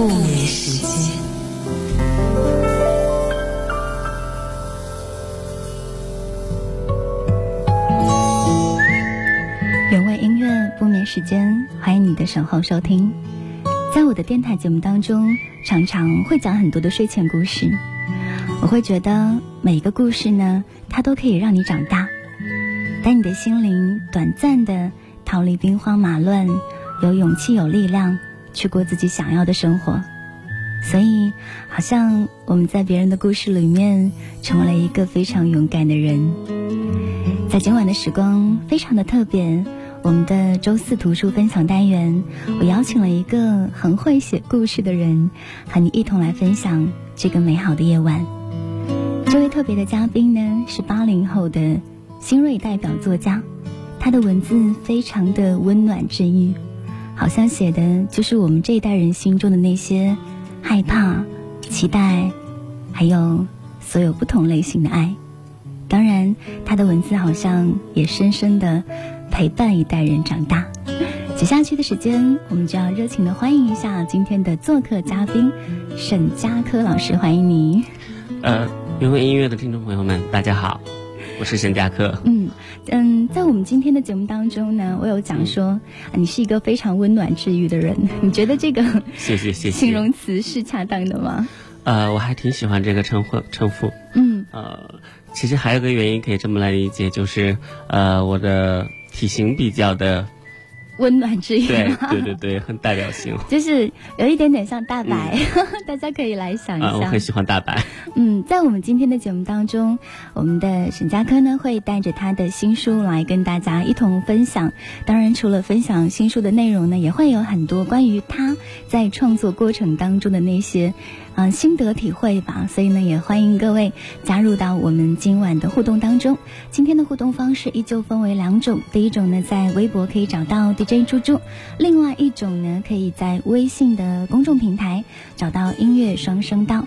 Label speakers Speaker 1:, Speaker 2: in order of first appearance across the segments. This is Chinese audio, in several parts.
Speaker 1: 不眠时间。
Speaker 2: 原味音乐不眠时间，欢迎你的守候收听。在我的电台节目当中，常常会讲很多的睡前故事。我会觉得每一个故事呢，它都可以让你长大，带你的心灵短暂的逃离兵荒马乱，有勇气有力量去过自己想要的生活。所以，好像我们在别人的故事里面成为了一个非常勇敢的人。在今晚的时光非常的特别，我们的周四图书分享单元，我邀请了一个很会写故事的人，和你一同来分享这个美好的夜晚。这位特别的嘉宾呢，是八零后的新锐代表作家，他的文字非常的温暖治愈，好像写的就是我们这一代人心中的那些害怕、期待，还有所有不同类型的爱。当然，他的文字好像也深深的陪伴一代人长大。接下去的时间，我们就要热情的欢迎一下今天的做客嘉宾沈佳柯老师，欢迎你。
Speaker 3: 呃，原味音乐的听众朋友们，大家好，我是沈佳柯。
Speaker 2: 嗯嗯，在我们今天的节目当中呢，我有讲说你是一个非常温暖治愈的人，你觉得这个
Speaker 3: 谢谢谢谢
Speaker 2: 形容词是恰当的吗？
Speaker 3: 呃，我还挺喜欢这个称呼称呼。
Speaker 2: 嗯
Speaker 3: 呃，其实还有个原因可以这么来理解，就是呃，我的体型比较的，
Speaker 2: 温暖治愈
Speaker 3: 对
Speaker 2: 吗
Speaker 3: 对对对，很代表性。
Speaker 2: 就是有一点点像大白，大家可以来想一
Speaker 3: 啊、我
Speaker 2: 下。
Speaker 3: 很喜欢大白。
Speaker 2: 嗯，在我们今天的节目当中，我们的沈佳柯呢会带着他的新书来跟大家一同分享。当然，除了分享新书的内容呢，也会有很多关于他在创作过程当中的那些嗯、心得体会吧。所以呢，也欢迎各位加入到我们今晚的互动当中。今天的互动方式依旧分为两种，第一种呢，在微博可以找到 DJ 猪猪，另外一种呢，可以在微信的公众平台找到音乐双声道。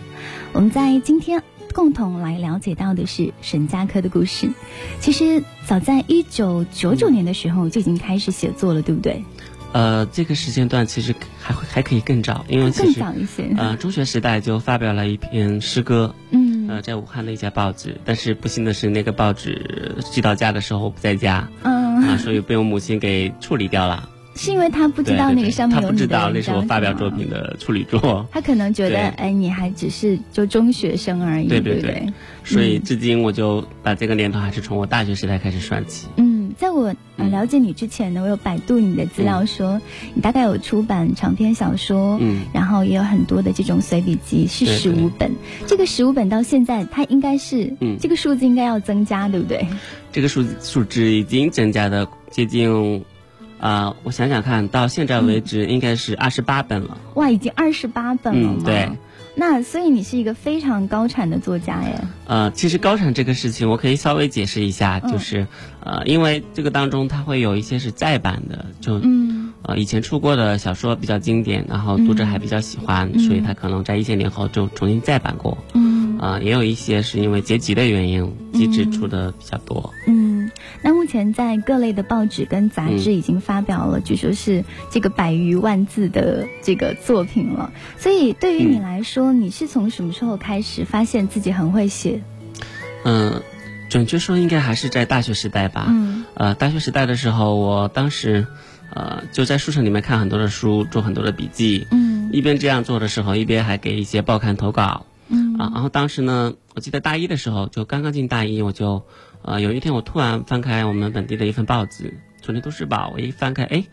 Speaker 2: 我们在今天共同来了解到的是沈佳柯的故事。其实早在一九九九年的时候就已经开始写作了，对不对？
Speaker 3: 呃，这个时间段其实还会还可以更早，因为其
Speaker 2: 更
Speaker 3: 实
Speaker 2: 早一些。
Speaker 3: 呃中学时代就发表了一篇诗歌，
Speaker 2: 嗯
Speaker 3: 呃，在武汉的一家报纸，但是不幸的是那个报纸寄到家的时候我不在家。
Speaker 2: 嗯，
Speaker 3: 啊，所以被我母亲给处理掉了。
Speaker 2: 是因为他不知道那个
Speaker 3: 对对对
Speaker 2: 上面有你的
Speaker 3: 他不知道那是我发表作品的处理作，
Speaker 2: 他可能觉得，哎，你还只是就中学生而已，
Speaker 3: 对
Speaker 2: 对
Speaker 3: 对所以至今我就把这个年头还是从我大学时代开始算起。
Speaker 2: 嗯，在我了解你之前呢，我有百度你的资料说，你大概有出版长篇小说，
Speaker 3: 嗯
Speaker 2: 然后也有很多的这种随笔集，是十五本。这个十五本到现在，它应该是，
Speaker 3: 嗯
Speaker 2: 这个数字应该要增加，对不对？
Speaker 3: 这个数数值已经增加的接近，啊、我想想看，到现在为止应该是二十八本了。
Speaker 2: 哇，已经二十八本了吗？
Speaker 3: 嗯对。
Speaker 2: 那所以你是一个非常高产的作家耶。
Speaker 3: 呃，其实高产这个事情，我可以稍微解释一下，
Speaker 2: 嗯
Speaker 3: 就是，呃，因为这个当中它会有一些是再版的，就
Speaker 2: 嗯
Speaker 3: 呃，以前出过的小说比较经典，然后读者还比较喜欢，
Speaker 2: 嗯
Speaker 3: 所以它可能在一些年后就重新再版过。
Speaker 2: 嗯
Speaker 3: 啊、也有一些是因为结集的原因，机制出的比较多。
Speaker 2: 嗯。那目前在各类的报纸跟杂志已经发表了，据说是这个百余万字的这个作品了。所以对于你来说，你是从什么时候开始发现自己很会写？
Speaker 3: 嗯、准确说应该还是在大学时代吧。
Speaker 2: 嗯
Speaker 3: 呃，大学时代的时候，我当时，呃，就在书城里面看很多的书，做很多的笔记。
Speaker 2: 嗯
Speaker 3: 一边这样做的时候，一边还给一些报刊投稿。
Speaker 2: 嗯
Speaker 3: 啊，然后当时呢，我记得大一的时候，就刚刚进大一，我就，呃，有一天我突然翻开我们本地的一份报纸《重庆都市报》，我一翻开，哎，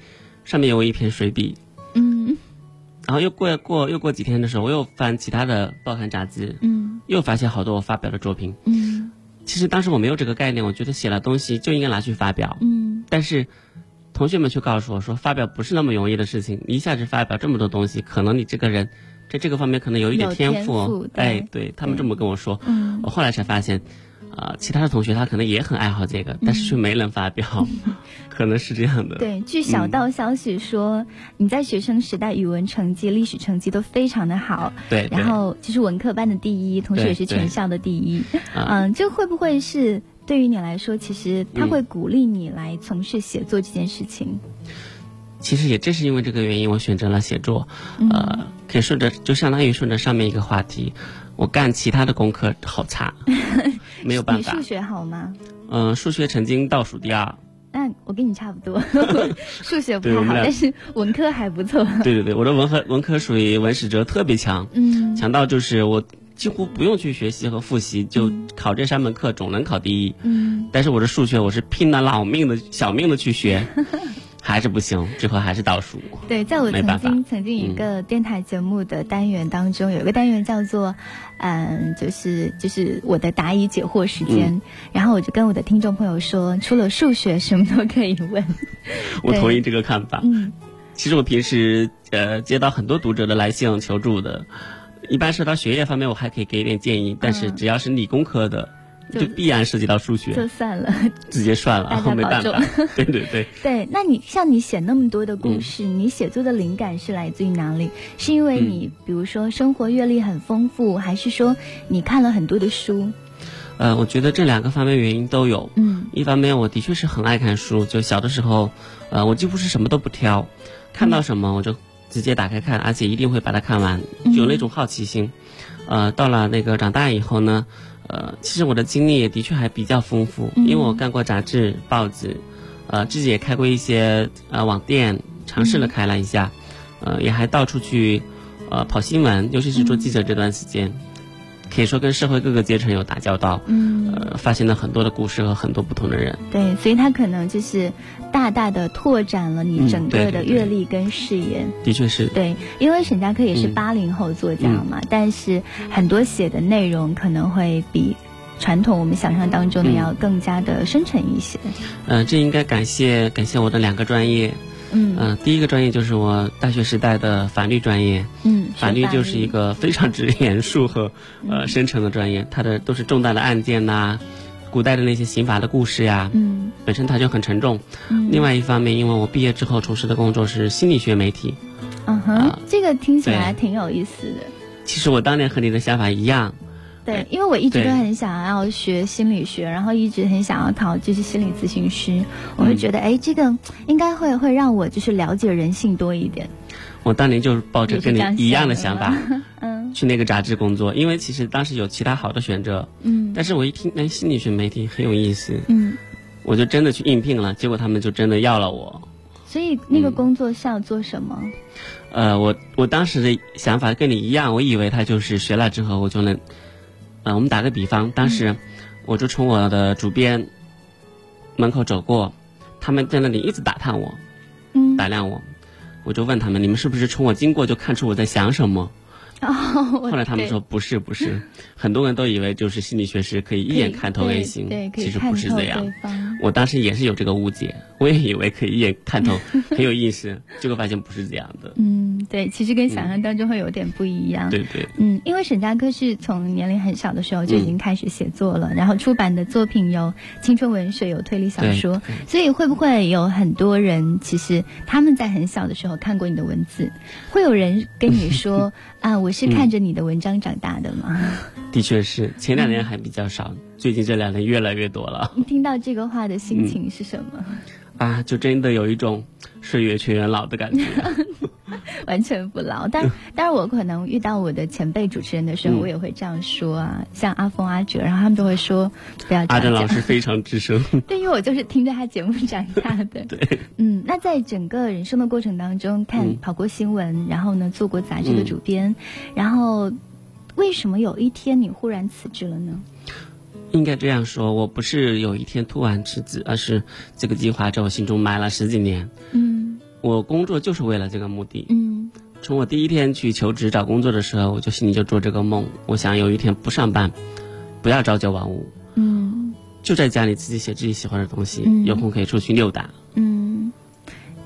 Speaker 3: 上面有一篇随笔，
Speaker 2: 嗯。
Speaker 3: 然后又过过又过几天的时候，我又翻其他的报刊杂志，
Speaker 2: 嗯。
Speaker 3: 又发现好多我发表的作品。
Speaker 2: 嗯。
Speaker 3: 其实当时我没有这个概念，我觉得写了东西就应该拿去发表，
Speaker 2: 嗯。
Speaker 3: 但是。同学们却告诉我说，发表不是那么容易的事情，一下子发表这么多东西，可能你这个人在这个方面可能有一点
Speaker 2: 有
Speaker 3: 天
Speaker 2: 天赋对。
Speaker 3: 哎，对他们这么跟我说，
Speaker 2: 嗯。
Speaker 3: 我后来才发现，啊、其他的同学他可能也很爱好这个，但是却没人发表，可能是这样的。
Speaker 2: 对，据小道消息说，你在学生时代语文成绩、历史成绩都非常的好，
Speaker 3: 对，对
Speaker 2: 然后就是文科班的第一，同时也是全校的第一。
Speaker 3: 啊
Speaker 2: 嗯，这会不会是对于你来说，其实他会鼓励你来从事写作这件事情？
Speaker 3: 其实也正是因为这个原因，我选择了写作，
Speaker 2: 嗯
Speaker 3: 呃，可以顺着就相当于顺着上面一个话题，我干其他的功课好差，没有办法
Speaker 2: 你数。学好吗？
Speaker 3: 嗯、数学曾经倒数第二。
Speaker 2: 那我跟你差不多，数学不太好，但是文科还不错。
Speaker 3: 对对对，我的文科文科属于文史哲特别强，
Speaker 2: 嗯
Speaker 3: 强到就是我几乎不用去学习和复习，就考这三门课总能考第一。
Speaker 2: 嗯，
Speaker 3: 但是我的数学我是拼了老命的小命的去学，还是不行，最后还是倒数。
Speaker 2: 对，在我曾经曾经一个电台节目的单元当中，有一个单元叫做，嗯，就是就是我的答疑解惑时间，
Speaker 3: 嗯
Speaker 2: 然后我就跟我的听众朋友说，除了数学什么都可以问。
Speaker 3: 我同意这个看法。
Speaker 2: 嗯
Speaker 3: 其实我平时呃接到很多读者的来信求助的，一般说到学业方面我还可以给一点建议，但是只要是理工科的，
Speaker 2: 就
Speaker 3: 就必然涉及到数学就，
Speaker 2: 算了。
Speaker 3: 直接算
Speaker 2: 大
Speaker 3: 了，
Speaker 2: 家保重
Speaker 3: 没办法。对对对，
Speaker 2: 对，那你像你写那么多的
Speaker 3: 嗯
Speaker 2: 故事，你写作的灵感是来自于哪里？是因为
Speaker 3: 嗯
Speaker 2: 你比如说生活阅历很丰富，还是说你看了很多的书？
Speaker 3: 呃，我觉得这两个方面原因都有。
Speaker 2: 嗯
Speaker 3: 一方面我的确是很爱看书，就小的时候，呃，我几乎是什么都不挑，看到什么我就直接打开看，而且一定会把它看完，
Speaker 2: 嗯
Speaker 3: 有那种好奇心。呃，到了那个长大以后呢，呃，其实我的经历也的确还比较丰富，
Speaker 2: 嗯。
Speaker 3: 因为我干过杂志、报纸，呃，自己也开过一些呃网店，尝试了开了一下，呃，也还到处去呃跑新闻，尤其是做记者这段时间，可以说跟社会各个阶层有打交道。
Speaker 2: 嗯，
Speaker 3: 呃，发现了很多的故事和很多不同的人。
Speaker 2: 对，所以他可能就是大大的拓展了你
Speaker 3: 嗯
Speaker 2: 整个的阅历跟视野。
Speaker 3: 的确是，
Speaker 2: 对，因为沈佳柯也是
Speaker 3: 嗯
Speaker 2: 八零后作家嘛，但是很多写的内容可能会比传统我们想象当中的
Speaker 3: 嗯
Speaker 2: 要更加的深沉一些。
Speaker 3: 呃，这应该感谢感谢我的两个专业。
Speaker 2: 嗯。
Speaker 3: 嗯、第一个专业就是我大学时代的法律专业，
Speaker 2: 嗯，
Speaker 3: 法律就是一个非常之严肃和 呃深沉的专业，它的都是重大的案件呐、古代的那些刑罚的故事呀，
Speaker 2: 嗯。
Speaker 3: 本身它就很沉重。
Speaker 2: 嗯，
Speaker 3: 另外一方面，因为我毕业之后从事的工作是心理学媒体，
Speaker 2: 嗯哼
Speaker 3: 啊，
Speaker 2: 这个听起来
Speaker 3: 对。
Speaker 2: 挺有意思的。
Speaker 3: 其实我当年和你的想法一样，
Speaker 2: 对，因为我一直都很想要学心理学，然后一直很想要考就是心理咨询师。我会
Speaker 3: 嗯
Speaker 2: 觉得，哎，这个应该会会让我就是了解人性多一点。
Speaker 3: 我当年就是抱着跟你一样的
Speaker 2: 想
Speaker 3: 法
Speaker 2: 嗯
Speaker 3: 去那个杂志工作，因为其实当时有其他好的选择，
Speaker 2: 嗯
Speaker 3: 但是我一听哎心理学媒体很有意思，
Speaker 2: 嗯，
Speaker 3: 我就真的去应聘了，结果他们就真的要了我。
Speaker 2: 所以那个
Speaker 3: 嗯
Speaker 2: 工作是要做什么？
Speaker 3: 呃，我我当时的想法跟你一样，我以为他就是学了之后我就能，呃，我们打个比方，当时我就从我的主编门口走过，他们在那里一直打探我，
Speaker 2: 嗯，
Speaker 3: 打量我，我就问他们，你们是不是从我经过就看出我在想什么？
Speaker 2: 哦，
Speaker 3: 后
Speaker 2: 后
Speaker 3: 来他们说不是不是，很多人都以为就是心理学是可以一眼看透人心，其实不是这样。我当时也是有这个误解，我也以为可以一眼看透，很有意思，结果发现不是这样的。
Speaker 2: 嗯，对，其实跟想象当中会有点不一样。
Speaker 3: 对对，
Speaker 2: 嗯，因为沈佳柯是从年龄很小的时候就已经开始写作了，然后出版的作品有青春文学，有推理小说，所以会不会有很多人其实他们在很小的时候看过你的文字？会有人跟你说 啊，我是看着你的文章长大的吗？
Speaker 3: 的确是，前两年还比较少，最近这两年越来越多了
Speaker 2: 你听到这个话的心情是什么？
Speaker 3: 啊，就真的有一种岁月全元老的感觉。
Speaker 2: 完全不老。但 但是，我可能遇到我的前辈主持人的时候，
Speaker 3: 嗯
Speaker 2: 我也会这样说啊，像阿峰、阿哲，然后他们都会说不要这样。
Speaker 3: 阿哲老师非常资深，
Speaker 2: 对，因为我就是听着他节目长大的。
Speaker 3: 对，
Speaker 2: 嗯，那在整个人生的过程当中，看
Speaker 3: 嗯
Speaker 2: 跑过新闻，然后呢做过杂志的主编，然后为什么有一天你忽然辞职了呢？
Speaker 3: 应该这样说，我不是有一天突然辞职，而是这个计划在我心中埋了十几年。
Speaker 2: 嗯
Speaker 3: 我工作就是为了这个目的。
Speaker 2: 嗯
Speaker 3: 从我第一天去求职找工作的时候，我就心里就做这个梦，我想有一天不上班，不要朝九晚五，
Speaker 2: 嗯
Speaker 3: 就在家里自己写自己喜欢的东西，
Speaker 2: 嗯
Speaker 3: 有空可以出去溜达。
Speaker 2: 嗯，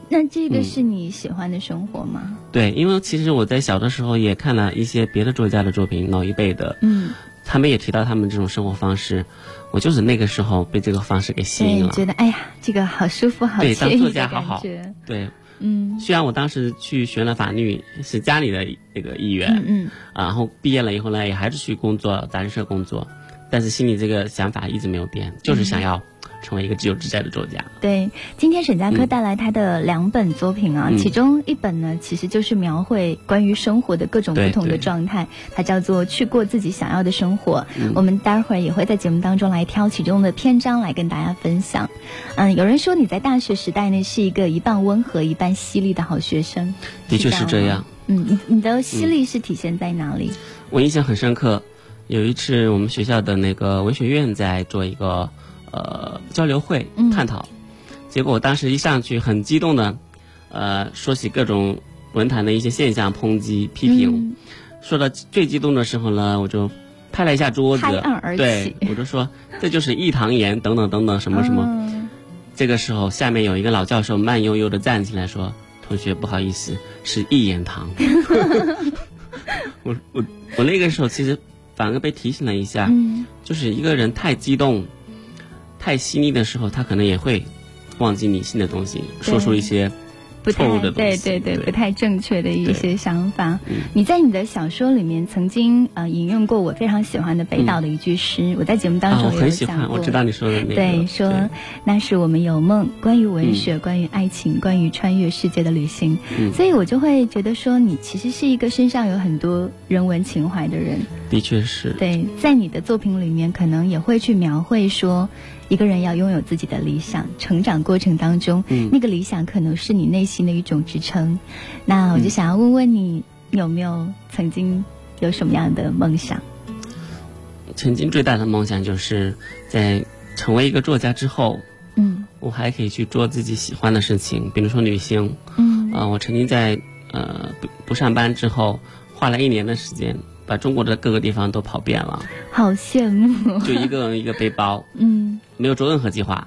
Speaker 2: 那这个
Speaker 3: 嗯
Speaker 2: 是你喜欢的生活吗？
Speaker 3: 对，因为其实我在小的时候也看了一些别的作家的作品，老一辈的，
Speaker 2: 嗯，
Speaker 3: 他们也提到他们这种生活方式，我就是那个时候被这个方式给吸，引了。
Speaker 2: 觉得哎呀，这个好舒服，好
Speaker 3: 对当作
Speaker 2: 惬意的感
Speaker 3: 家好好。
Speaker 2: 觉。
Speaker 3: 对，
Speaker 2: 嗯。
Speaker 3: 虽然我当时去学了法律，是家里的那个意愿，
Speaker 2: 嗯嗯。
Speaker 3: 啊然后毕业了以后呢，也还是去工作，杂志社工作，但是心里这个想法一直没有变，就是想要成为一个自由自在的作家。
Speaker 2: 对，今天沈佳柯带来他的两本作品啊，其中一本呢，其实就是描绘关于生活的各种不同的状态，它叫做《去过自己想要的生活》。我们待会儿也会在节目当中来挑其中的篇章来跟大家分享。嗯，有人说你在大学时代呢是一个一半温和一半犀利的好学生，
Speaker 3: 的确是这样。
Speaker 2: 嗯，你你的犀利是体现在哪里？
Speaker 3: 我印象很深刻，有一次我们学校的那个文学院在做一个呃交流会探讨，结果我当时一上去很激动的，呃说起各种文坛的一些现象，抨击批评，说到最激动的时候呢，我就拍了一下桌子，对，我就说这就是一堂言等等等等什么什么，这个时候下面有一个老教授慢悠悠的站起来说。同学，不好意思，是一言堂。我我我那个时候其实反而被提醒了一下，就是一个人太激动、太细腻的时候，他可能也会忘记理性的东西，说出一些。
Speaker 2: 不太对对对，不太正确的一些想法。你在你的小说里面曾经呃引用过我非常喜欢的北岛的一句诗，我在节目当中
Speaker 3: 也有讲过。我知道你说的那个。
Speaker 2: 对，说那是我们有梦，关于文学，关于爱情，关于穿越世界的旅行。所以我就会觉得说，你其实是一个身上有很多人文情怀的人。
Speaker 3: 的确是。
Speaker 2: 对，在你的作品里面，可能也会去描绘说。一个人要拥有自己的理想，成长过程当中，嗯那个理想可能是你内心的一种支撑。那我就想要问问你，有没有曾经有什么样的梦想？
Speaker 3: 曾经最大的梦想就是在成为一个作家之后，嗯，我还可以去做自己喜欢的事情，比如说旅行。嗯，啊，我曾经在呃不不上班之后，花了一年的时间。把中国的各个地方都跑遍了，
Speaker 2: 好羡慕！
Speaker 3: 就一个人一个背包，嗯，没有做任何计划，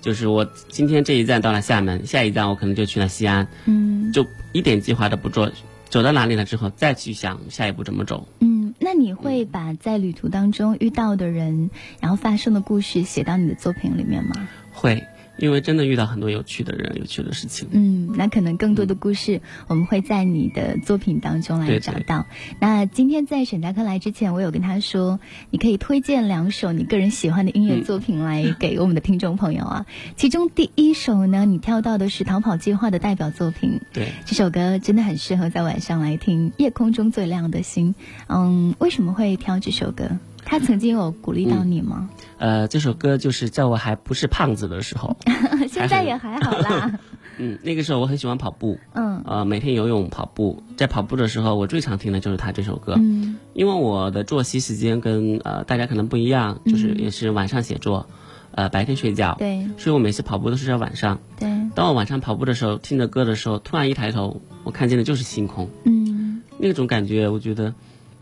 Speaker 3: 就是我今天这一站到了厦门，下一站我可能就去了西安，嗯，就一点计划都不做，走到哪里了之后再去想下一步怎么走。
Speaker 2: 嗯，那你会把在旅途当中遇到的人，然后发生的故事写到你的作品里面吗？
Speaker 3: 会。因为真的遇到很多有趣的人、有趣的事情。
Speaker 2: 嗯，那可能更多的故事，我们会在你的作品当中来找到。那今天在沈佳柯来之前，我有跟他说，你可以推荐两首你个人喜欢的音乐作品来给我们的听众朋友啊。其中第一首呢，你挑到的是《逃跑计划》的代表作品。
Speaker 3: 对，
Speaker 2: 这首歌真的很适合在晚上来听，《夜空中最亮的星》。嗯，为什么会挑这首歌？他曾经有鼓励到你吗？
Speaker 3: 呃，这首歌就是在我还不是胖子的时候，
Speaker 2: 现在也还好啦。
Speaker 3: 嗯，那个时候我很喜欢跑步，嗯，呃，每天游泳、跑步，在跑步的时候，我最常听的就是他这首歌。嗯，因为我的作息时间跟呃大家可能不一样，就是也是晚上写作，呃，白天睡觉。
Speaker 2: 对，
Speaker 3: 所以我每次跑步都是在晚上。
Speaker 2: 对，
Speaker 3: 当我晚上跑步的时候，听着歌的时候，突然一抬头，我看见的就是星空。嗯，那种感觉，我觉得。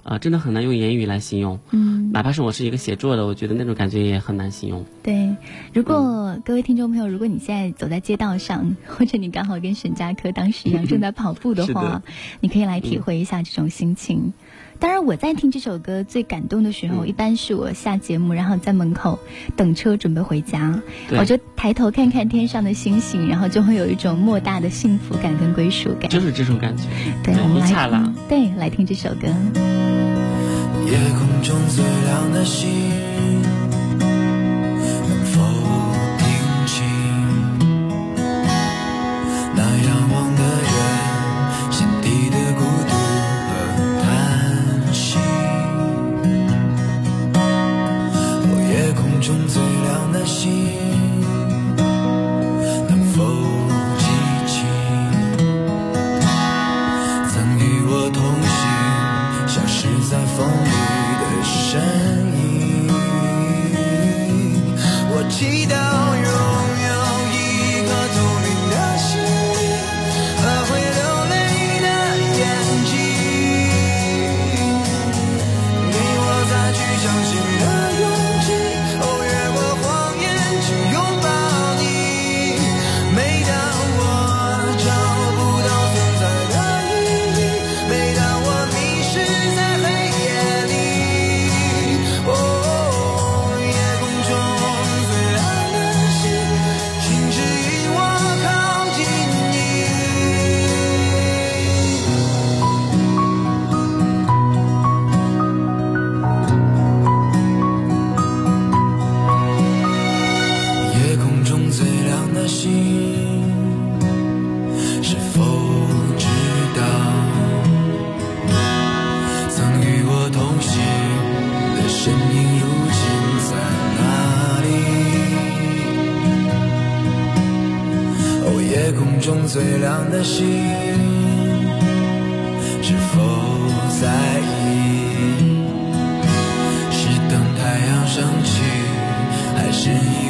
Speaker 3: 啊，真的很难用言语来形容。嗯，哪怕是我是一个写作的，我觉得那种感觉也很难形容。
Speaker 2: 对，如果各位听众朋友，如果你现在走在街道上，或者你刚好跟沈佳柯当时一样 正在跑步的话，你可以来体会一下这种心情。当然，我在听这首歌最感动的时候，一般是我下节目，然后在门口等车准备回家，我就抬头看看天上的星星，然后就会有一种莫大的幸福感跟归属感。
Speaker 3: 就是这种感觉。
Speaker 2: 对，我们来，对，来听这首歌。
Speaker 1: 夜空中最亮的星。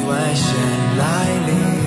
Speaker 1: 危险来临。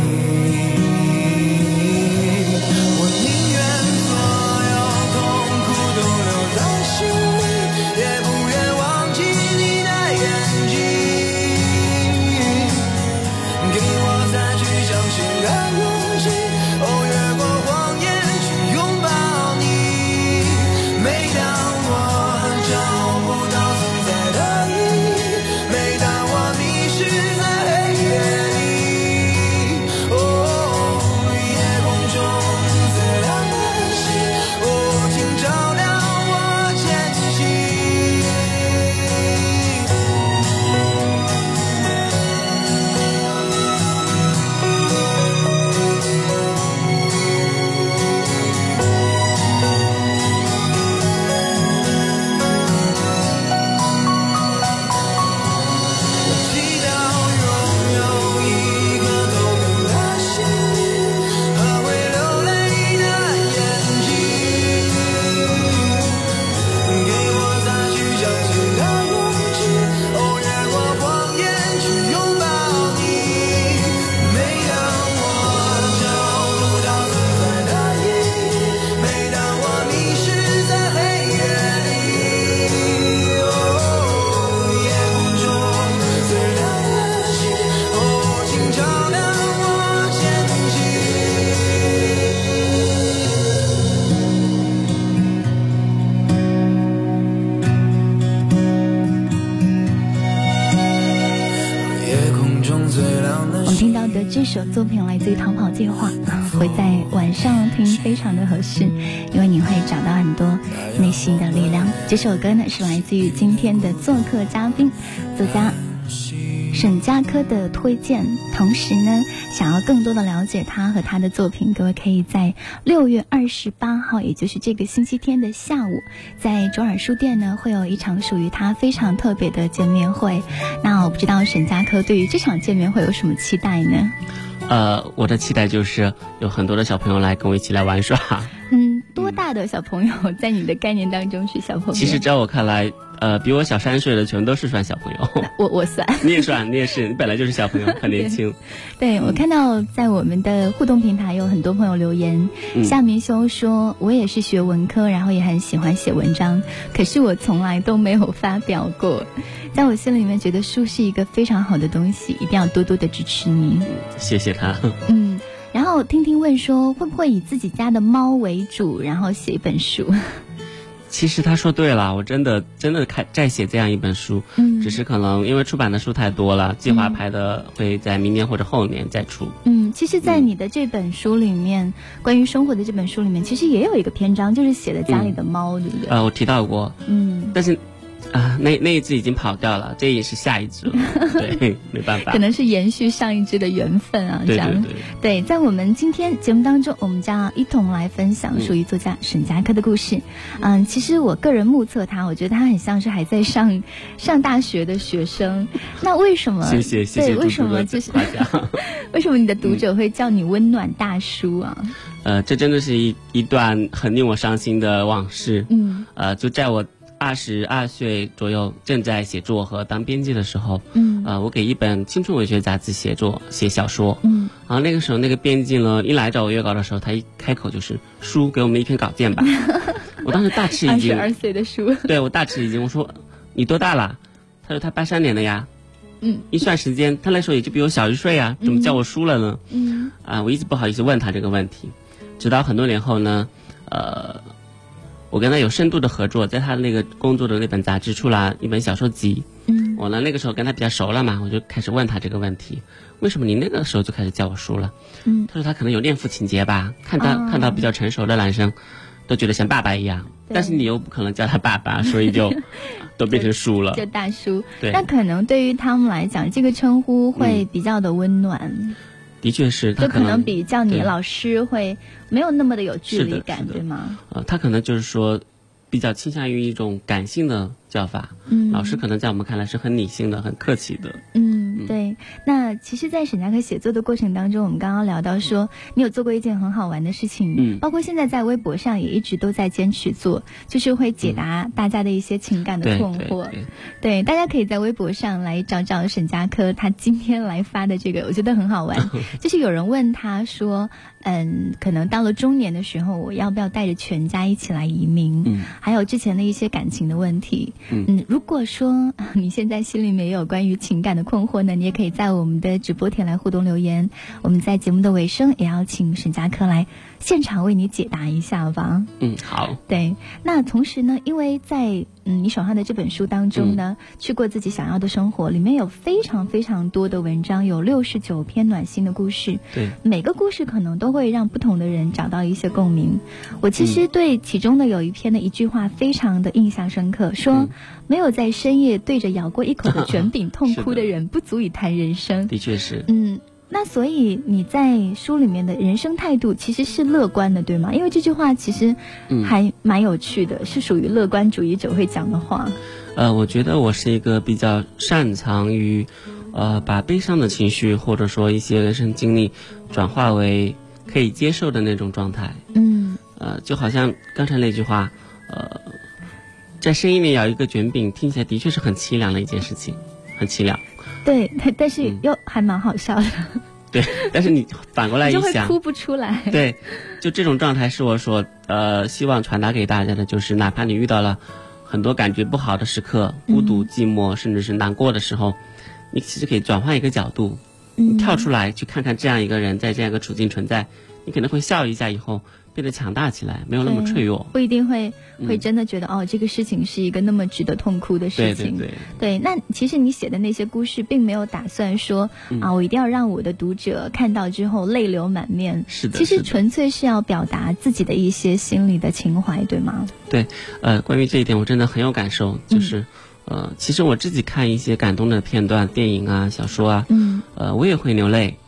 Speaker 2: 这首歌呢是来自于今天的做客嘉宾作家沈佳柯的推荐。同时呢，想要更多的了解他和他的作品，各位可以在六月二十八号，也就是这个星期天的下午，在卓尔书店呢会有一场属于他非常特别的见面会。那我不知道沈佳柯对于这场见面会有什么期待呢？
Speaker 3: 呃，我的期待就是有很多的小朋友来跟我一起来玩耍。
Speaker 2: 嗯，多大的小朋友在你的概念当中是小朋友？
Speaker 3: 其实在我看来，呃，比我小三岁的全都是算小朋友。
Speaker 2: 我我算。
Speaker 3: 你也算，你也是，你本来就是小朋友，很年轻。
Speaker 2: 对，我看到在我们的互动平台有很多朋友留言，
Speaker 3: 嗯
Speaker 2: 夏明修说，我也是学文科，然后也很喜欢写文章，可是我从来都没有发表过。在我心里面觉得书是一个非常好的东西，一定要多多的支持你。
Speaker 3: 谢谢他。
Speaker 2: 嗯，然后听听问说，会不会以自己家的猫为主，然后写一本书？
Speaker 3: 其实他说对了，我真的真的开在写这样一本书，
Speaker 2: 嗯
Speaker 3: 只是可能因为出版的书太多了，计划排的会在明年或者后年再出。
Speaker 2: 嗯，其实，在你的这本书里面，关于生活的这本书里面，其实也有一个篇章，就是写的家里的猫，对不对？
Speaker 3: 呃，我提到过，
Speaker 2: 嗯，
Speaker 3: 但是啊、那那一只已经跑掉了，这也是下一只了，对，没办法
Speaker 2: 可。能是延续上一只的缘分啊，这样。
Speaker 3: 对
Speaker 2: 在我们今天节目当中，我们将一同来分享
Speaker 3: 嗯
Speaker 2: 属于作家沈佳柯的故事。嗯，其实我个人目测他，我觉得他很像是还在上 上大学的学生。那为什么？
Speaker 3: 谢谢谢谢
Speaker 2: 对，为什么就是。为什么你的读者会叫你温暖大叔啊？
Speaker 3: 呃，这真的是一一段很令我伤心的往事。
Speaker 2: 嗯
Speaker 3: 呃，就在我二十二岁左右，正在写作和当编辑的时候，
Speaker 2: 嗯。
Speaker 3: 呃，我给一本青春文学杂志写作写小说，
Speaker 2: 嗯。
Speaker 3: 然后那个时候那个编辑呢，一来找我约稿的时候，他一开口就是书，给我们一篇稿件吧。我当时大吃一惊，
Speaker 2: 二十二岁的书，
Speaker 3: 对我大吃一惊，我说你多大了？他说他八三年的呀。
Speaker 2: 嗯。
Speaker 3: 一算时间，他那时候也就比我小一岁啊，怎么叫我叔了呢？
Speaker 2: 嗯。
Speaker 3: 啊，我一直不好意思问他这个问题，直到很多年后呢，呃，我跟他有深度的合作，在他那个工作的那本杂志出了一本小说集，
Speaker 2: 嗯
Speaker 3: 我呢那个时候跟他比较熟了嘛，我就开始问他这个问题，为什么你那个时候就开始叫我叔了？
Speaker 2: 嗯
Speaker 3: 他说他可能有恋父情节吧，看到、
Speaker 2: 哦
Speaker 3: 看到比较成熟的男生，都觉得像爸爸一样，但是你又不可能叫他爸爸，所以就 都变成叔了
Speaker 2: 就。大叔。
Speaker 3: 对
Speaker 2: 那可能对于他们来讲，这个称呼会比较的温暖。
Speaker 3: 的确是，他
Speaker 2: 就可能比较你老师会没有那么的有距离感，对吗？
Speaker 3: 呃，他可能就是说比较倾向于一种感性的叫法，
Speaker 2: 嗯，
Speaker 3: 老师可能在我们看来是很理性的、很客气的。
Speaker 2: 嗯，对。那其实，在沈佳柯写作的过程当中，我们刚刚聊到说，你有做过一件很好玩的事情，
Speaker 3: 嗯
Speaker 2: 包括现在在微博上也一直都在坚持做，就是会解答大家的一些情感的困惑。
Speaker 3: 对，
Speaker 2: 对，大家可以在微博上来找找沈佳柯，他今天来发的这个，我觉得很好玩。就是有人问他说，嗯，可能到了中年的时候，我要不要带着全家一起来移民？
Speaker 3: 嗯
Speaker 2: 还有之前的一些感情的问题。
Speaker 3: 嗯
Speaker 2: 如如果说你现在心里面有关于情感的困惑呢，你也可以在我们的直播帖来互动留言。我们在节目的尾声也要请沈佳柯来现场为你解答一下，吧？
Speaker 3: 嗯，好，
Speaker 2: 对，那同时呢，因为在嗯你手上的这本书当中呢，去过自己想要的生活，里面有非常非常多的文章，有六十九篇暖心的故事，
Speaker 3: 对，
Speaker 2: 每个故事可能都会让不同的人找到一些共鸣。我其实对其中的有一篇的一句话非常的印象深刻，说、
Speaker 3: 嗯
Speaker 2: 没有在深夜对着咬过一口的 卷饼痛哭
Speaker 3: 的
Speaker 2: 人，不足以谈人生。
Speaker 3: 的确是。
Speaker 2: 嗯，那所以你在书里面的人生态度其实是乐观的，对吗？因为这句话其实
Speaker 3: 嗯
Speaker 2: 还蛮有趣的，是属于乐观主义者会讲的话。
Speaker 3: 呃，我觉得我是一个比较擅长于，呃，把悲伤的情绪或者说一些人生经历，转化为可以接受的那种状态。
Speaker 2: 嗯
Speaker 3: 呃，就好像刚才那句话，呃，在深夜里咬一个卷饼，听起来的确是很凄凉的一件事情，很凄凉。
Speaker 2: 对，但但是
Speaker 3: 嗯。
Speaker 2: 又还蛮好笑的，
Speaker 3: 对，但是你反过来
Speaker 2: 你
Speaker 3: 一想，
Speaker 2: 就会哭不出来。
Speaker 3: 对，就这种状态是我所呃希望传达给大家的，就是哪怕你遇到了很多感觉不好的时刻，孤独、寂寞，甚至是难过的时候，你其实可以转换一个角度，
Speaker 2: 嗯。
Speaker 3: 跳出来去看看这样一个人在这样一个处境存在，你可能会笑一下，以后变得强大起来，没有那么脆弱。
Speaker 2: 不一定会会
Speaker 3: 嗯
Speaker 2: 真的觉得、哦，这个事情是一个那么值得痛哭的事情。
Speaker 3: 对对对，
Speaker 2: 对那其实你写的那些故事，并没有打算说、
Speaker 3: 嗯
Speaker 2: 啊，我一定要让我的读者看到之后泪流满面。
Speaker 3: 是的，
Speaker 2: 其实纯粹是要表达自己的一些心里的情怀，对吗？
Speaker 3: 对呃，关于这一点，我真的很有感受，
Speaker 2: 嗯
Speaker 3: 就是。呃，其实我自己看一些感动的片段、电影啊、小说啊，
Speaker 2: 嗯
Speaker 3: 呃，我也会流泪，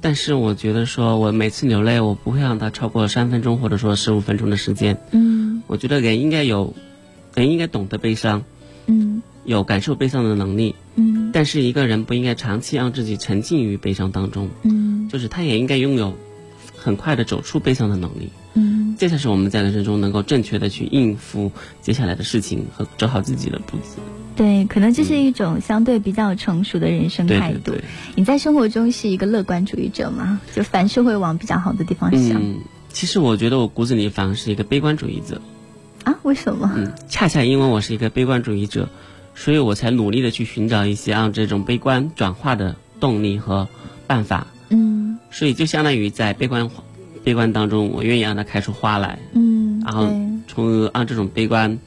Speaker 3: 但是我觉得说我每次流泪，我不会让它超过三分钟或者说十五分钟的时间。
Speaker 2: 嗯
Speaker 3: 我觉得人应该有，人应该懂得悲伤，
Speaker 2: 嗯
Speaker 3: 有感受悲伤的能力，
Speaker 2: 嗯
Speaker 3: 但是一个人不应该长期让自己沉浸于悲伤当中，
Speaker 2: 嗯
Speaker 3: 就是他也应该拥有很快的走出悲伤的能力。
Speaker 2: 嗯
Speaker 3: 这才是我们在人生中能够正确的去应付接下来的事情和走好自己的步子。
Speaker 2: 对，可能这是一种相对比较成熟的人生态度。
Speaker 3: 对对，
Speaker 2: 你在生活中是一个乐观主义者吗？就凡事会往比较好的地方想、
Speaker 3: 嗯，其实我觉得我骨子里反而是一个悲观主义者。
Speaker 2: 啊？为什么？
Speaker 3: 嗯，恰恰因为我是一个悲观主义者，所以我才努力的去寻找一些让这种悲观转化的动力和办法。
Speaker 2: 嗯
Speaker 3: 所以就相当于在悲观悲观当中，我愿意让它开出花来，
Speaker 2: 嗯，
Speaker 3: 然后，从而让这种悲观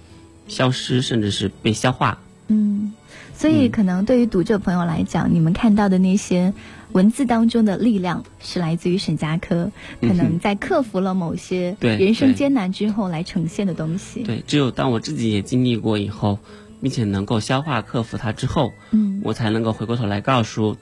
Speaker 3: 消失，甚至是被消化。
Speaker 2: 嗯，所以
Speaker 3: 嗯
Speaker 2: 可能对于读者朋友来讲，你们看到的那些文字当中的力量，是来自于沈佳柯，可能在克服了某些
Speaker 3: 对
Speaker 2: 人生艰难之后来呈现的东西。，
Speaker 3: 对，只有当我自己也经历过以后，并且能够消化克服它之后，
Speaker 2: 嗯
Speaker 3: 我才能够回过头来告诉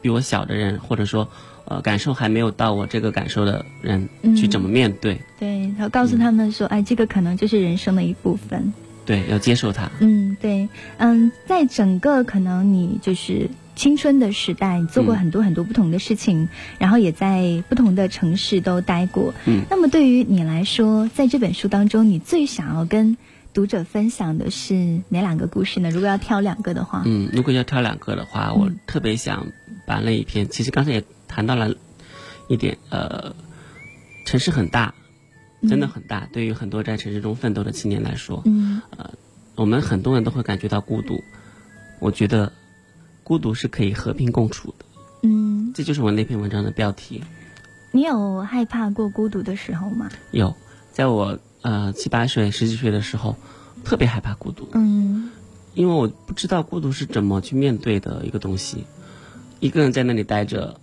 Speaker 3: 比我小的人，或者说呃感受还没有到我这个感受的人，
Speaker 2: 嗯
Speaker 3: 去怎么面对。
Speaker 2: 对，然后告诉他们说，哎，这个可能就是人生的一部分。
Speaker 3: 对，要接受它。
Speaker 2: 嗯，对，嗯，在整个可能你就是青春的时代，你做过
Speaker 3: 嗯
Speaker 2: 很多很多不同的事情，然后也在不同的城市都待过。
Speaker 3: 嗯，
Speaker 2: 那么对于你来说，在这本书当中，你最想要跟读者分享的是哪两个故事呢？如果要挑两个的话，
Speaker 3: 嗯，如果要挑两个的话，我特别想把那一篇，其实刚才也谈到了一点，呃，城市很大，真的很大，对于很多在城市中奋斗的青年来说，
Speaker 2: 嗯
Speaker 3: 我们很多人都会感觉到孤独。我觉得孤独是可以和平共处的，
Speaker 2: 嗯，
Speaker 3: 这就是我那篇文章的标题。
Speaker 2: 你有害怕过孤独的时候吗？
Speaker 3: 有，在我呃七八岁、十几岁的时候，特别害怕孤独，
Speaker 2: 嗯
Speaker 3: 因为我不知道孤独是怎么去面对的一个东西。一个人在那里待着，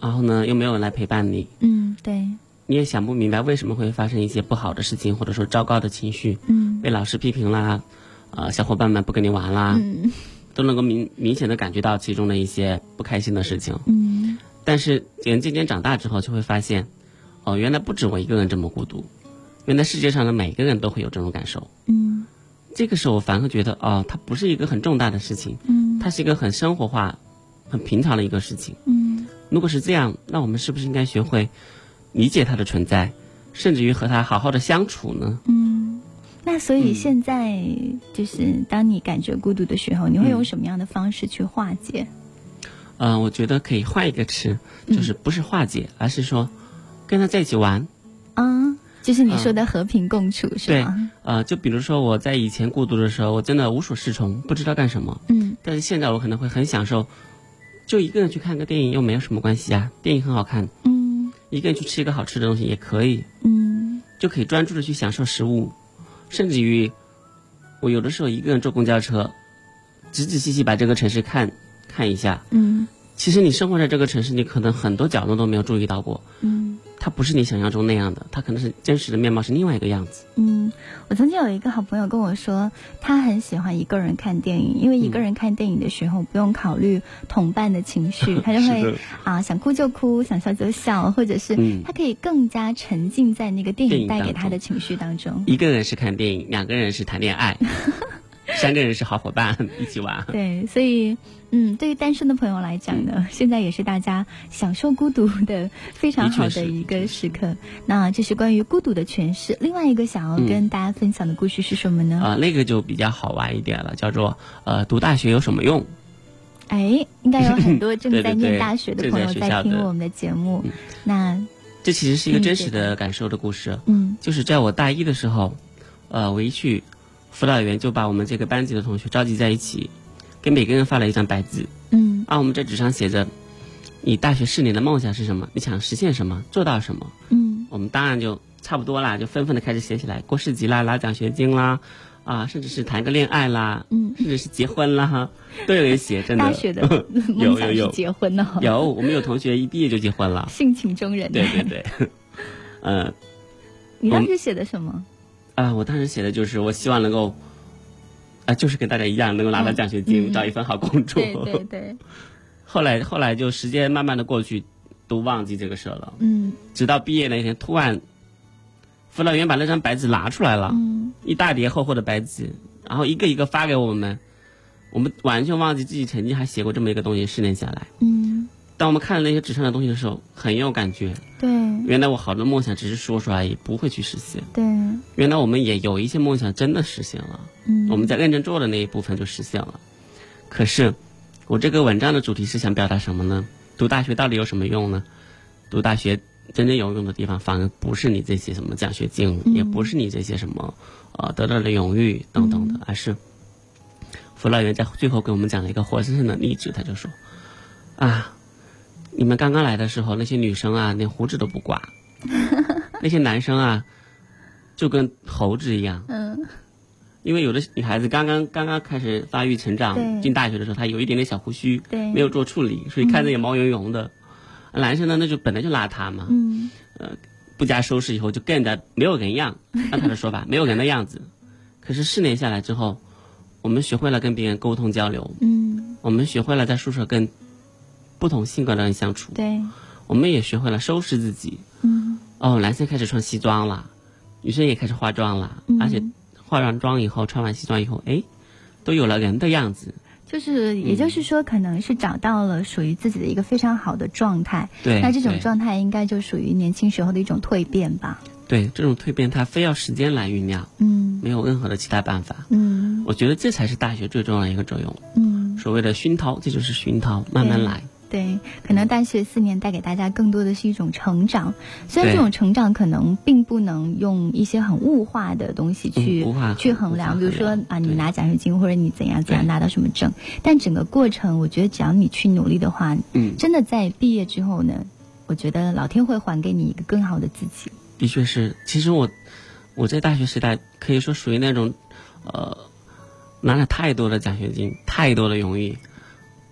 Speaker 3: 然后呢又没有人来陪伴你，
Speaker 2: 嗯，对，
Speaker 3: 你也想不明白为什么会发生一些不好的事情，或者说糟糕的情绪，
Speaker 2: 嗯
Speaker 3: 被老师批评啦，呃，小伙伴们不跟你玩啦，
Speaker 2: 嗯
Speaker 3: 都能够明明显的感觉到其中的一些不开心的事情。
Speaker 2: 嗯
Speaker 3: 但是人渐渐长大之后，就会发现，哦，原来不止我一个人这么孤独，原来世界上的每个人都会有这种感受。
Speaker 2: 嗯
Speaker 3: 这个时候，我反而觉得，哦，它不是一个很重大的事情，
Speaker 2: 嗯
Speaker 3: 它是一个很生活化、很平常的一个事情。
Speaker 2: 嗯
Speaker 3: 如果是这样，那我们是不是应该学会理解他的存在，甚至于和他好好的相处呢？
Speaker 2: 嗯。那所以
Speaker 3: 嗯
Speaker 2: 现在就是当你感觉孤独的时候，你会用
Speaker 3: 嗯
Speaker 2: 什么样的方式去化解？
Speaker 3: 嗯、我觉得可以换一个词，就是不是化解，而是说跟他在一起玩。
Speaker 2: 啊，就是你说的和平共处，是
Speaker 3: 对
Speaker 2: 吗？
Speaker 3: 呃，就比如说我在以前孤独的时候，我真的无所适从，不知道干什么。
Speaker 2: 嗯
Speaker 3: 但是现在我可能会很享受，就一个人去看个电影又没有什么关系啊，电影很好看，
Speaker 2: 嗯
Speaker 3: 一个人去吃一个好吃的东西也可以，
Speaker 2: 嗯。
Speaker 3: 就可以专注的去享受食物，甚至于我有的时候一个人坐公交车，仔仔细细把这个城市看看一下，
Speaker 2: 嗯。
Speaker 3: 其实你生活在这个城市，你可能很多角落都没有注意到过，
Speaker 2: 嗯
Speaker 3: 它不是你想象中那样的，他可能是真实的面貌是另外一个样子。
Speaker 2: 嗯。我曾经有一个好朋友跟我说，他很喜欢一个人看电影，因为一个人看电影的时候不用考虑同伴的情绪，他就会啊想哭就哭，想笑就笑，或者是
Speaker 3: 嗯
Speaker 2: 他可以更加沉浸在那个电影带给他的情绪当中。
Speaker 3: 一个人是看电影，两个人是谈恋爱，三个人是好伙伴一起玩。
Speaker 2: 对，所以，嗯，对于单身的朋友来讲呢，现在也是大家享受孤独的非常好
Speaker 3: 的
Speaker 2: 一个时刻。那这是关于孤独的诠释。另外一个想要
Speaker 3: 嗯
Speaker 2: 跟大家分享的故事是什么呢？
Speaker 3: 啊、那个就比较好玩一点了，叫做呃，读大学有什么用？
Speaker 2: 哎，应该有很多 正在念大学的朋友在听我们的节目。那，
Speaker 3: 这其实是一个
Speaker 2: 嗯
Speaker 3: 真实
Speaker 2: 的
Speaker 3: 感受的故事。
Speaker 2: 嗯
Speaker 3: 就是在我大一的时候，呃，我一去，辅导员就把我们这个班级的同学召集在一起，给每个人发了一张白纸，
Speaker 2: 嗯
Speaker 3: 啊，我们这纸上写着，你大学四年的梦想是什么？你想实现什么？做到什么？
Speaker 2: 嗯
Speaker 3: 我们当然就差不多啦，就纷纷的开始写起来，过市级啦，拿奖学金啦，啊，甚至是谈个恋爱啦，
Speaker 2: 嗯，
Speaker 3: 甚至是结婚啦，都有人写，真的。
Speaker 2: 大学的 梦想是
Speaker 3: 有有有
Speaker 2: 结婚呢，
Speaker 3: 有，我们有同学一毕业就结婚了。
Speaker 2: 性情中人。
Speaker 3: 对对对，呃
Speaker 2: 你当时写的什么？
Speaker 3: 啊，我当时写的就是我希望能够，啊，就是跟大家一样，能够拿到奖学金，
Speaker 2: 嗯
Speaker 3: 找一份好工作。
Speaker 2: 对对对，
Speaker 3: 后来后来就时间慢慢的过去，都忘记这个事儿了。
Speaker 2: 嗯
Speaker 3: 直到毕业那天，突然辅导员把那张白纸拿出来了，
Speaker 2: 嗯
Speaker 3: 一大叠厚厚的白纸，然后一个一个发给我们，我们完全忘记自己曾经还写过这么一个东西。十年下来，
Speaker 2: 嗯，
Speaker 3: 当我们看了那些纸上的东西的时候，很有感觉。
Speaker 2: 对
Speaker 3: 原来我好多梦想只是说说而已，不会去实现。
Speaker 2: 对，
Speaker 3: 原来我们也有一些梦想真的实现了，
Speaker 2: 嗯，
Speaker 3: 我们在认真做的那一部分就实现了。可是，我这个文章的主题是想表达什么呢？读大学到底有什么用呢？读大学真正有用的地方，反而不是你这些什么奖学金，
Speaker 2: 嗯
Speaker 3: 也不是你这些什么呃得到的荣誉等等的，而是辅导员在最后给我们讲了一个活生生的例子，他就说啊，你们刚刚来的时候，那些女生啊，连胡子都不刮，那些男生啊，就跟猴子一样。
Speaker 2: 嗯。
Speaker 3: 因为有的女孩子刚刚刚刚开始发育成长，进大学的时候，她有一点点小胡须，
Speaker 2: 对，
Speaker 3: 没有做处理，所以看着也毛茸茸的。男生呢，那就本来就邋遢嘛，
Speaker 2: 嗯。
Speaker 3: 不加收拾以后就更加没有人样，按他的说法，没有人的样子。可是四年下来之后，我们学会了跟别人沟通交流，
Speaker 2: 嗯，
Speaker 3: 我们学会了在宿舍跟不同性格的人相处，
Speaker 2: 对，
Speaker 3: 我们也学会了收拾自己。
Speaker 2: 嗯
Speaker 3: 哦，男生开始穿西装了，女生也开始化妆了，
Speaker 2: 嗯
Speaker 3: 而且化完妆以后，穿完西装以后，哎，都有了人的样子。
Speaker 2: 就是也就是说，可能是找到了属于自己的一个非常好的状态。
Speaker 3: 对，
Speaker 2: 那这种状态应该就属于年轻时候的一种蜕变吧。
Speaker 3: 对这种蜕变，它非要时间来酝酿，
Speaker 2: 嗯
Speaker 3: 没有任何的其他办法。
Speaker 2: 嗯
Speaker 3: 我觉得这才是大学最重要的一个作用。
Speaker 2: 嗯，
Speaker 3: 所谓的熏陶，这就是熏陶，慢慢来。
Speaker 2: 对，可能大学四年带给大家更多的是一种成长，虽然这种成长可能并不能用一些很物化的东西去、
Speaker 3: 嗯
Speaker 2: 去衡量，比如说啊，你拿奖学金或者你怎样怎样拿到什么证，但整个过程，我觉得只要你去努力的话，
Speaker 3: 嗯，
Speaker 2: 真的在毕业之后呢，我觉得老天会还给你一个更好的自己。
Speaker 3: 的确是。其实我我在大学时代可以说属于那种，呃，拿了太多的奖学金，太多的荣誉，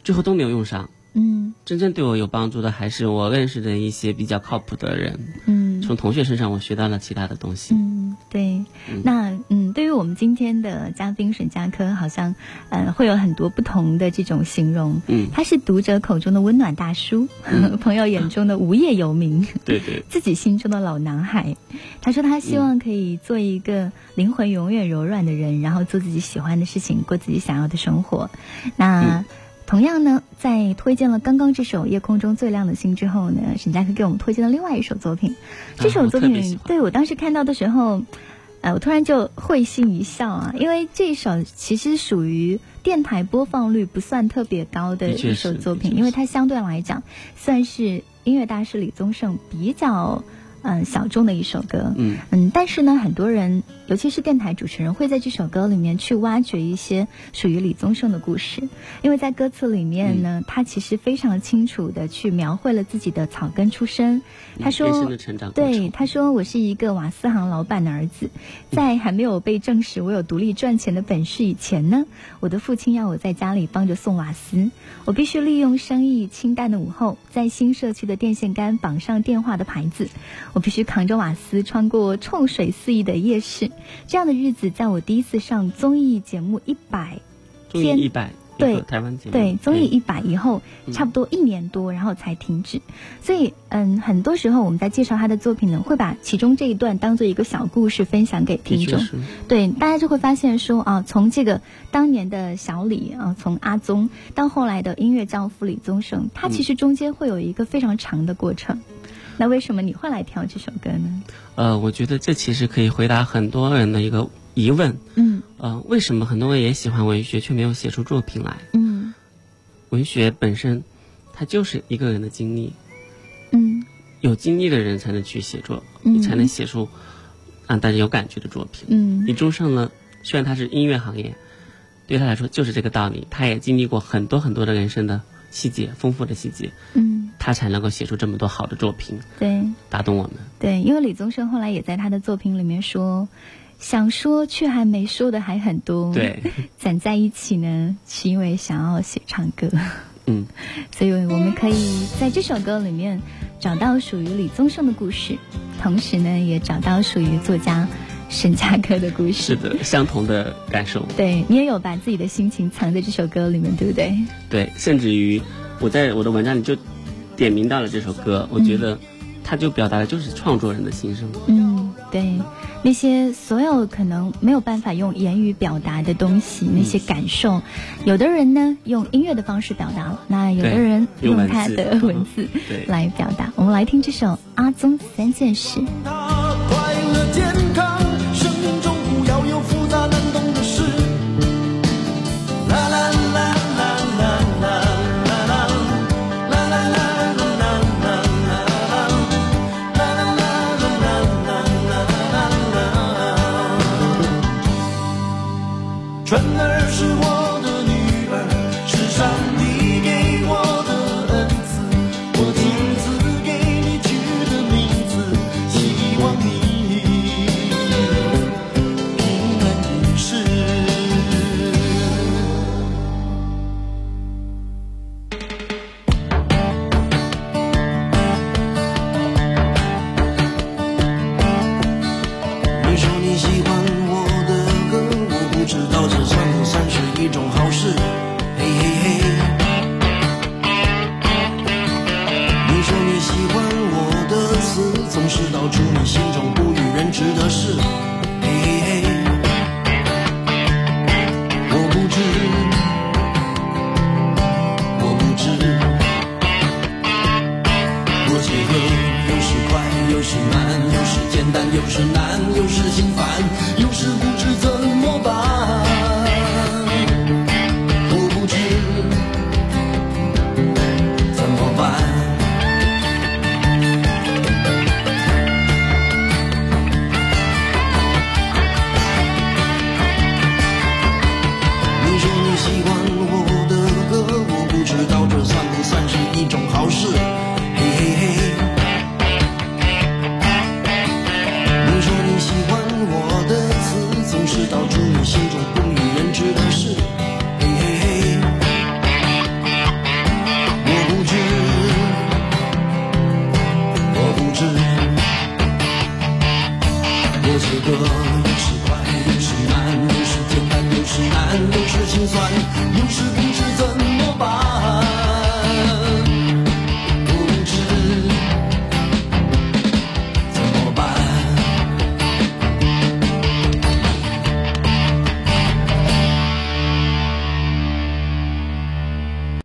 Speaker 3: 最后都没有用上。
Speaker 2: 嗯
Speaker 3: 真正对我有帮助的，还是我认识的一些比较靠谱的人。
Speaker 2: 嗯
Speaker 3: 从同学身上，我学到了其他的东西。
Speaker 2: 嗯，对。
Speaker 3: 嗯
Speaker 2: 那嗯，对于我们今天的嘉宾沈佳柯，好像呃会有很多不同的这种形容。
Speaker 3: 嗯
Speaker 2: 他是读者口中的温暖大叔，朋友眼中的无业游民，
Speaker 3: 对对，
Speaker 2: 自己心中的老男孩。他说他希望可以做一个灵魂永远柔软的人，然后做自己喜欢的事情，过自己想要的生活。那。
Speaker 3: 嗯
Speaker 2: 同样呢，在推荐了刚刚这首《夜空中最亮的星》之后呢，沈佳柯给我们推荐了另外一首作品。这首作品，对我当时看到的时候，呃，我突然就会心一笑啊，因为这首其实属于电台播放率不算特别高的一首作品，因为它相对来讲算是音乐大师李宗盛比较嗯、呃小众的一首歌。
Speaker 3: 嗯
Speaker 2: 嗯，但是呢，很多人，尤其是电台主持人，会在这首歌里面去挖掘一些属于李宗盛的故事，因为在歌词里面呢，
Speaker 3: 嗯
Speaker 2: 他其实非常清楚的去描绘了自己的草根出身。他说，对，他说我是一个瓦斯行老板的儿子，在还没有被证实我有独立赚钱的本事以前呢，我的父亲要我在家里帮着送瓦斯，我必须利用生意清淡的午后，在新社区的电线杆绑上电话的牌子，我必须扛着瓦斯穿过臭水四溢的夜市。这样的日子，在我第一次上综艺节目一百天
Speaker 3: 一百，
Speaker 2: 对
Speaker 3: 台湾节目，
Speaker 2: 对，综艺一百以后，
Speaker 3: 嗯
Speaker 2: 差不多一年多，然后才停止。所以，嗯，很多时候我们在介绍他的作品呢，会把其中这一段当做一个小故事分享给听众。对，大家就会发现说啊，从这个当年的小李啊，从阿宗到后来的音乐教父李宗盛，他其实中间会有一个非常长的过程。那为什么你会来挑这首歌呢？
Speaker 3: 呃，我觉得这其实可以回答很多人的一个疑问，
Speaker 2: 嗯。
Speaker 3: 呃，为什么很多人也喜欢文学，却没有写出作品来？
Speaker 2: 嗯。
Speaker 3: 文学本身，它就是一个人的经历，
Speaker 2: 嗯。
Speaker 3: 有经历的人才能去写作，
Speaker 2: 嗯。
Speaker 3: 才能写出让大家有感觉的作品。
Speaker 2: 嗯。
Speaker 3: 李宗盛呢，虽然他是音乐行业，对他来说就是这个道理，他也经历过很多很多的人生的细节，丰富的细节，
Speaker 2: 嗯，
Speaker 3: 他才能够写出这么多好的作品，
Speaker 2: 对。
Speaker 3: 打动我们。
Speaker 2: 对，因为李宗盛后来也在他的作品里面说，想说却还没说的还很多。
Speaker 3: 对，
Speaker 2: 攒在一起呢，是因为想要写唱歌，
Speaker 3: 嗯，
Speaker 2: 所以我们可以在这首歌里面找到属于李宗盛的故事，同时呢，也找到属于作家沈佳柯的故事。
Speaker 3: 是的，相同的感受。
Speaker 2: 对你也有把自己的心情藏在这首歌里面，对不对？
Speaker 3: 对，甚至于我在我的文章里就点名到了这首歌，我觉得它就表达的就是创作人的心声。
Speaker 2: 嗯，对，那些所有可能没有办法用言语表达的东西，那些感受，有的人呢用音乐的方式表达了，那有的人
Speaker 3: 用
Speaker 2: 他的文字 来表达。我们来听这首《阿宗三件事》。
Speaker 1: 他快乐